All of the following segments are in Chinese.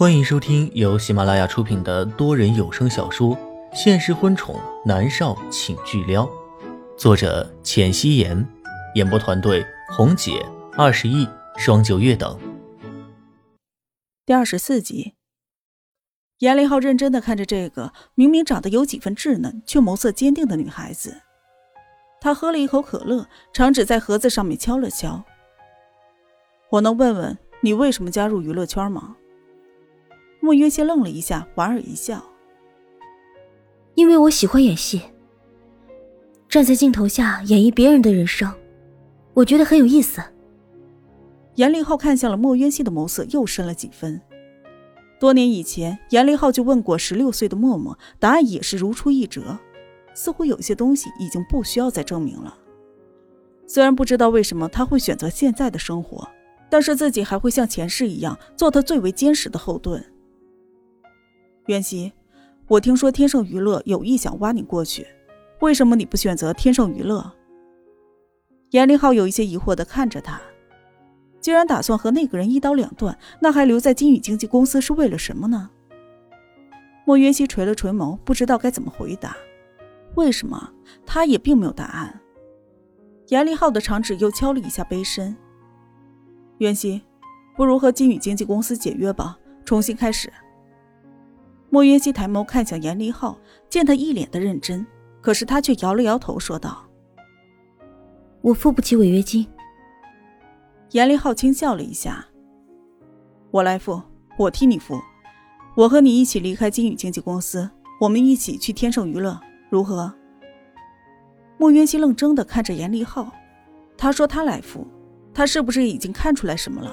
欢迎收听由喜马拉雅出品的多人有声小说《现实婚宠男少请巨撩》，作者：浅汐颜，演播团队：红姐、二十亿、双九月等。第二十四集，严立浩认真的看着这个明明长得有几分稚嫩，却眸色坚定的女孩子。他喝了一口可乐，长指在盒子上面敲了敲。我能问问你为什么加入娱乐圈吗？莫约西愣了一下，莞尔一笑：“因为我喜欢演戏，站在镜头下演绎别人的人生，我觉得很有意思。”严立浩看向了莫渊熙的眸色又深了几分。多年以前，严立浩就问过十六岁的默默，答案也是如出一辙，似乎有些东西已经不需要再证明了。虽然不知道为什么他会选择现在的生活，但是自己还会像前世一样做他最为坚实的后盾。袁熙，我听说天盛娱乐有意想挖你过去，为什么你不选择天盛娱乐？严立浩有一些疑惑的看着他，既然打算和那个人一刀两断，那还留在金宇经纪公司是为了什么呢？莫渊熙垂了垂眸，不知道该怎么回答。为什么？他也并没有答案。严立浩的长指又敲了一下杯身。袁熙，不如和金宇经纪公司解约吧，重新开始。莫云熙抬眸看向严立浩，见他一脸的认真，可是他却摇了摇头，说道：“我付不起违约金。”严立浩轻笑了一下：“我来付，我替你付，我和你一起离开金宇经纪公司，我们一起去天盛娱乐，如何？”莫云熙愣怔的看着严立浩，他说他来付，他是不是已经看出来什么了？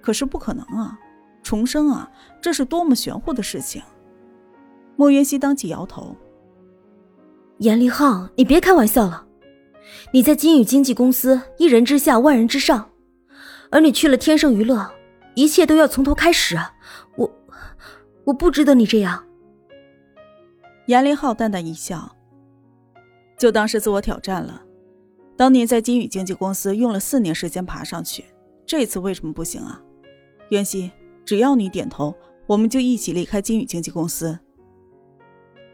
可是不可能啊，重生啊，这是多么玄乎的事情！莫云熙当即摇头：“严立浩，你别开玩笑了。你在金宇经纪公司一人之下万人之上，而你去了天盛娱乐，一切都要从头开始。我，我不值得你这样。”严立浩淡淡一笑：“就当是自我挑战了。当年在金宇经纪公司用了四年时间爬上去，这次为什么不行啊？袁熙，只要你点头，我们就一起离开金宇经纪公司。”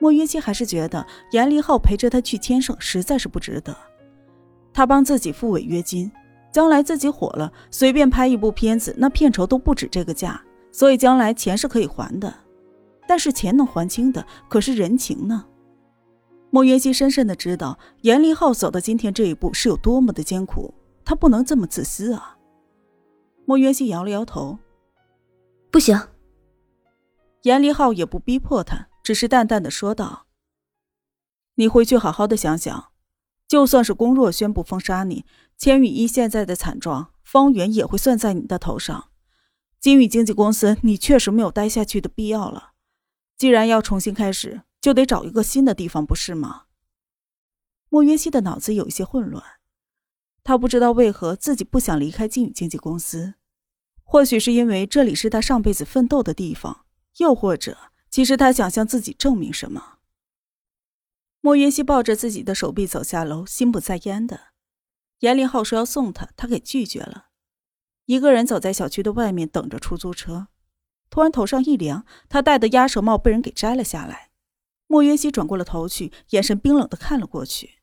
莫云熙还是觉得严立浩陪着他去千盛实在是不值得。他帮自己付违约金，将来自己火了，随便拍一部片子，那片酬都不止这个价，所以将来钱是可以还的。但是钱能还清的，可是人情呢？莫云熙深深的知道严立浩走到今天这一步是有多么的艰苦，他不能这么自私啊。莫云熙摇了摇头，不行。严立浩也不逼迫他。只是淡淡的说道：“你回去好好的想想，就算是龚若宣布封杀你，千羽一现在的惨状，方圆也会算在你的头上。金宇经纪公司，你确实没有待下去的必要了。既然要重新开始，就得找一个新的地方，不是吗？”莫云熙的脑子有一些混乱，他不知道为何自己不想离开金宇经纪公司，或许是因为这里是他上辈子奋斗的地方，又或者……其实他想向自己证明什么？莫云熙抱着自己的手臂走下楼，心不在焉的。严林浩说要送他，他给拒绝了。一个人走在小区的外面，等着出租车。突然头上一凉，他戴的鸭舌帽被人给摘了下来。莫云熙转过了头去，眼神冰冷的看了过去。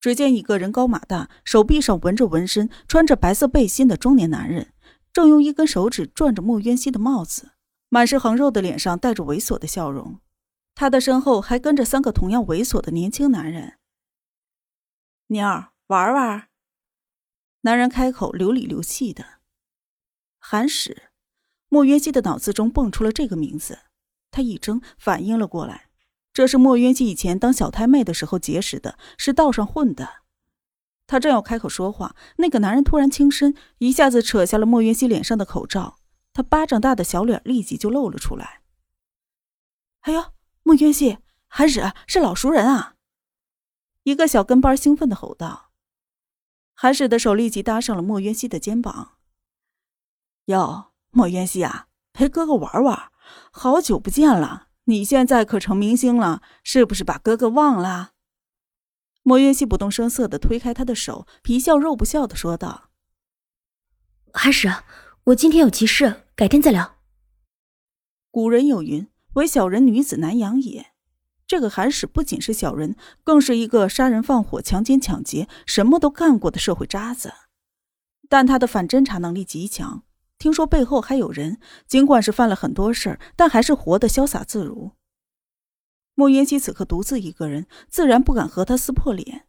只见一个人高马大，手臂上纹着纹身，穿着白色背心的中年男人，正用一根手指转着莫云熙的帽子。满是横肉的脸上带着猥琐的笑容，他的身后还跟着三个同样猥琐的年轻男人。妞儿，玩玩。男人开口，流里流气的。韩史，莫渊熙的脑子中蹦出了这个名字，他一怔，反应了过来，这是莫渊熙以前当小太妹的时候结识的，是道上混的。他正要开口说话，那个男人突然轻身，一下子扯下了莫渊熙脸上的口罩。他巴掌大的小脸立即就露了出来。哎呦，莫渊熙，韩使是老熟人啊！一个小跟班兴奋的吼道。韩使的手立即搭上了莫渊熙的肩膀。哟，莫渊熙啊，陪哥哥玩玩，好久不见了，你现在可成明星了，是不是把哥哥忘了？莫渊熙不动声色的推开他的手，皮笑肉不笑的说道：“韩使。”我今天有急事，改天再聊。古人有云：“唯小人女子难养也。”这个韩使不仅是小人，更是一个杀人放火、强奸抢劫什么都干过的社会渣子。但他的反侦查能力极强，听说背后还有人，尽管是犯了很多事儿，但还是活得潇洒自如。莫渊熙此刻独自一个人，自然不敢和他撕破脸。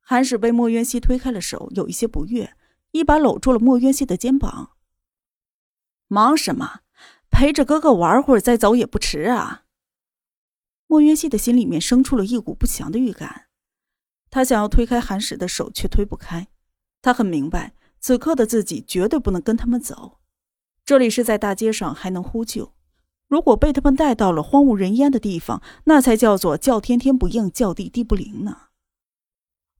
韩使被莫渊熙推开了手，有一些不悦，一把搂住了莫渊熙的肩膀。忙什么？陪着哥哥玩会儿再走也不迟啊。莫渊熙的心里面生出了一股不祥的预感，他想要推开韩石的手，却推不开。他很明白，此刻的自己绝对不能跟他们走。这里是在大街上，还能呼救；如果被他们带到了荒无人烟的地方，那才叫做叫天天不应，叫地地不灵呢。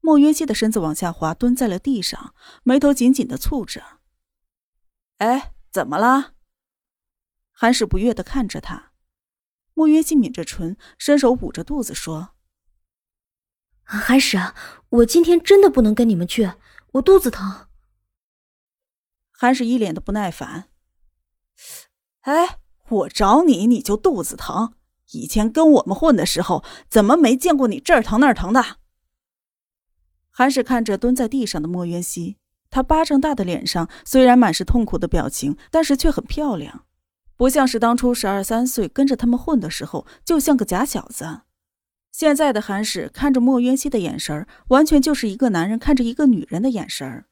莫渊熙的身子往下滑，蹲在了地上，眉头紧紧的蹙着。哎，怎么了？韩使不悦的看着他，莫约西抿着唇，伸手捂着肚子说：“韩使，我今天真的不能跟你们去，我肚子疼。”韩使一脸的不耐烦：“哎，我找你你就肚子疼？以前跟我们混的时候，怎么没见过你这儿疼那儿疼的？”韩使看着蹲在地上的莫渊熙，他巴掌大的脸上虽然满是痛苦的表情，但是却很漂亮。不像是当初十二三岁跟着他们混的时候，就像个假小子。现在的韩使看着莫渊熙的眼神完全就是一个男人看着一个女人的眼神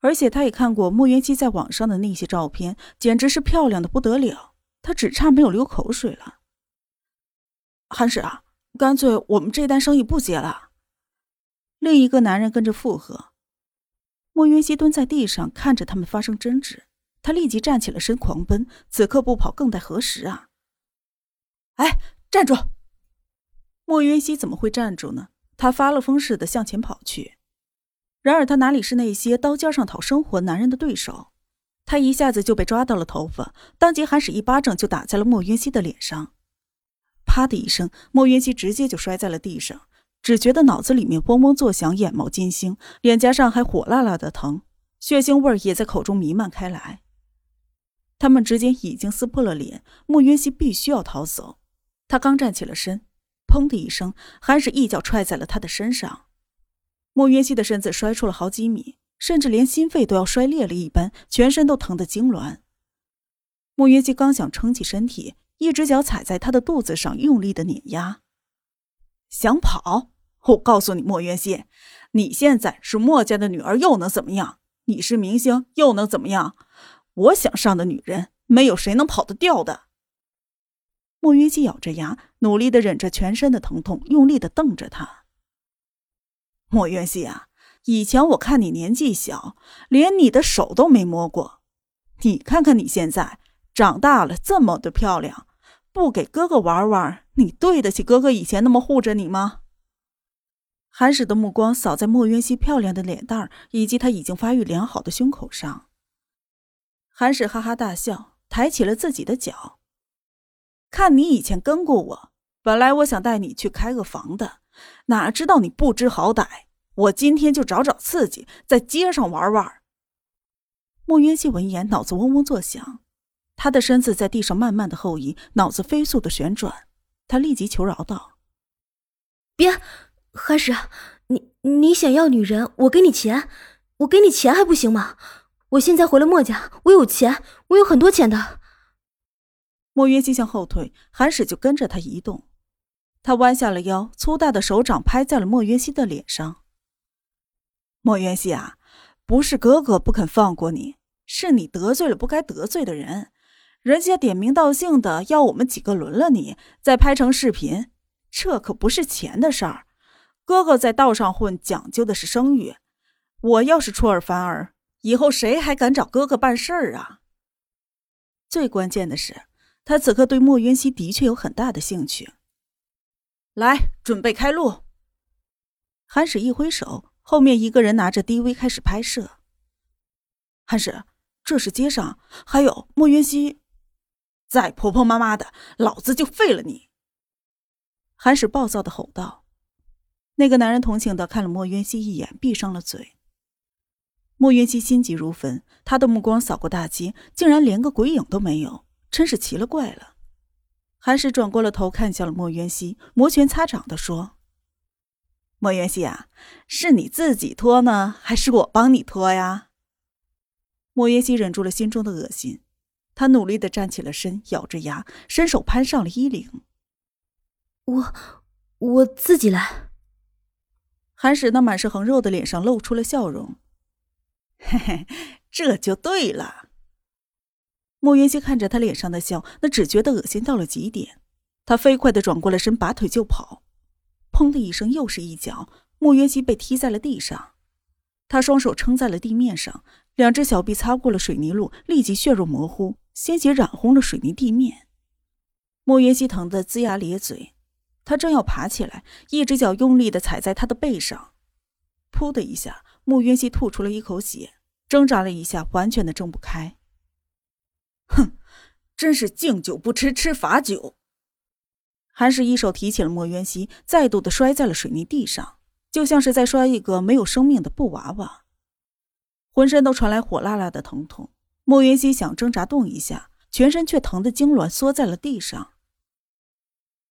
而且他也看过莫渊熙在网上的那些照片，简直是漂亮的不得了。他只差没有流口水了。韩使啊，干脆我们这单生意不接了。另一个男人跟着附和。莫云熙蹲在地上看着他们发生争执。他立即站起了身，狂奔。此刻不跑，更待何时啊！哎，站住！莫云熙怎么会站住呢？他发了疯似的向前跑去。然而他哪里是那些刀尖上讨生活男人的对手？他一下子就被抓到了头发，当即还使一巴掌就打在了莫云熙的脸上。啪的一声，莫云熙直接就摔在了地上，只觉得脑子里面嗡嗡作响，眼冒金星，脸颊上还火辣辣的疼，血腥味也在口中弥漫开来。他们之间已经撕破了脸，穆云熙必须要逃走。他刚站起了身，砰的一声，韩使一脚踹在了他的身上。穆云熙的身子摔出了好几米，甚至连心肺都要摔裂了一般，全身都疼得痉挛。穆云熙刚想撑起身体，一只脚踩在他的肚子上，用力的碾压。想跑？我告诉你，莫云熙，你现在是莫家的女儿，又能怎么样？你是明星，又能怎么样？我想上的女人，没有谁能跑得掉的。莫云熙咬着牙，努力的忍着全身的疼痛，用力的瞪着他。莫云熙啊，以前我看你年纪小，连你的手都没摸过，你看看你现在长大了，这么的漂亮，不给哥哥玩玩，你对得起哥哥以前那么护着你吗？韩使的目光扫在莫云熙漂亮的脸蛋以及他已经发育良好的胸口上。韩使哈哈大笑，抬起了自己的脚。看你以前跟过我，本来我想带你去开个房的，哪知道你不知好歹。我今天就找找刺激，在街上玩玩。莫渊熙闻言，脑子嗡嗡作响，他的身子在地上慢慢的后移，脑子飞速的旋转。他立即求饶道：“别，韩使，你你想要女人，我给你钱，我给你钱还不行吗？”我现在回了墨家，我有钱，我有很多钱的。墨渊熙向后退，韩使就跟着他移动。他弯下了腰，粗大的手掌拍在了莫渊熙的脸上。莫渊熙啊，不是哥哥不肯放过你，是你得罪了不该得罪的人。人家点名道姓的要我们几个轮了你，再拍成视频，这可不是钱的事儿。哥哥在道上混，讲究的是声誉。我要是出尔反尔。以后谁还敢找哥哥办事儿啊？最关键的是，他此刻对莫云熙的确有很大的兴趣。来，准备开路。韩使一挥手，后面一个人拿着 DV 开始拍摄。韩使，这是街上，还有莫云熙，再婆婆妈妈的，老子就废了你！韩使暴躁的吼道。那个男人同情的看了莫渊熙一眼，闭上了嘴。莫云熙心急如焚，他的目光扫过大街，竟然连个鬼影都没有，真是奇了怪了。韩氏转过了头，看向了莫渊熙，摩拳擦掌的说：“莫渊熙啊，是你自己脱呢，还是我帮你脱呀？”莫渊熙忍住了心中的恶心，他努力的站起了身，咬着牙，伸手攀上了衣领。我，我自己来。韩使那满是横肉的脸上露出了笑容。嘿嘿，这就对了。莫云熙看着他脸上的笑，那只觉得恶心到了极点。他飞快的转过了身，拔腿就跑。砰的一声，又是一脚，莫云熙被踢在了地上。他双手撑在了地面上，两只小臂擦过了水泥路，立即血肉模糊，鲜血染红了水泥地面。莫云熙疼得龇牙咧嘴，他正要爬起来，一只脚用力的踩在他的背上，噗的一下，莫云熙吐出了一口血，挣扎了一下，完全的挣不开。哼，真是敬酒不吃吃罚酒。韩氏一手提起了莫渊熙，再度的摔在了水泥地上，就像是在摔一个没有生命的布娃娃，浑身都传来火辣辣的疼痛。莫云熙想挣扎动一下，全身却疼得痉挛，缩在了地上。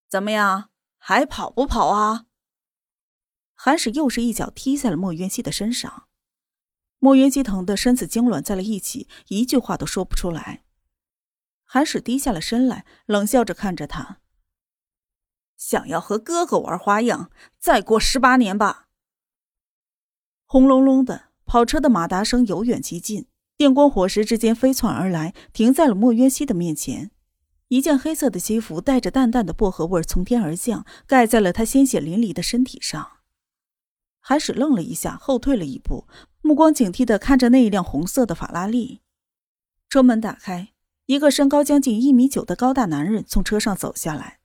怎么样，还跑不跑啊？韩使又是一脚踢在了莫云熙的身上，莫云熙疼得身子痉挛在了一起，一句话都说不出来。韩使低下了身来，冷笑着看着他。想要和哥哥玩花样，再过十八年吧。轰隆隆的跑车的马达声由远及近，电光火石之间飞窜而来，停在了莫渊熙的面前。一件黑色的西服带着淡淡的薄荷味从天而降，盖在了他鲜血淋漓的身体上。韩史愣了一下，后退了一步，目光警惕的看着那一辆红色的法拉利。车门打开。一个身高将近一米九的高大男人从车上走下来，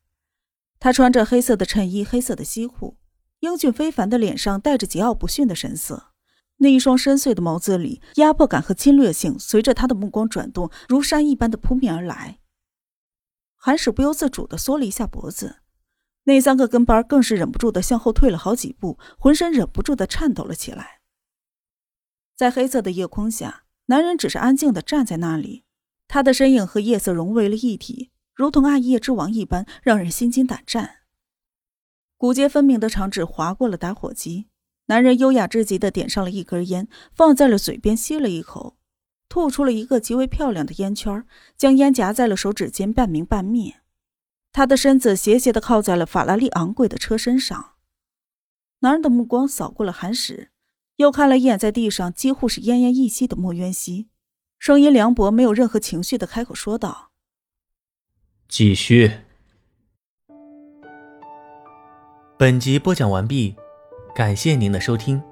他穿着黑色的衬衣、黑色的西裤，英俊非凡的脸上带着桀骜不驯的神色，那一双深邃的眸子里，压迫感和侵略性随着他的目光转动，如山一般的扑面而来。韩史不由自主的缩了一下脖子，那三个跟班更是忍不住的向后退了好几步，浑身忍不住的颤抖了起来。在黑色的夜空下，男人只是安静的站在那里。他的身影和夜色融为了一体，如同暗夜之王一般，让人心惊胆战。骨节分明的长指划过了打火机，男人优雅至极的点上了一根烟，放在了嘴边吸了一口，吐出了一个极为漂亮的烟圈，将烟夹在了手指间，半明半灭。他的身子斜斜的靠在了法拉利昂贵的车身上。男人的目光扫过了韩石，又看了一眼在地上几乎是奄奄一息的莫渊熙。声音凉薄，没有任何情绪的开口说道：“继续。”本集播讲完毕，感谢您的收听。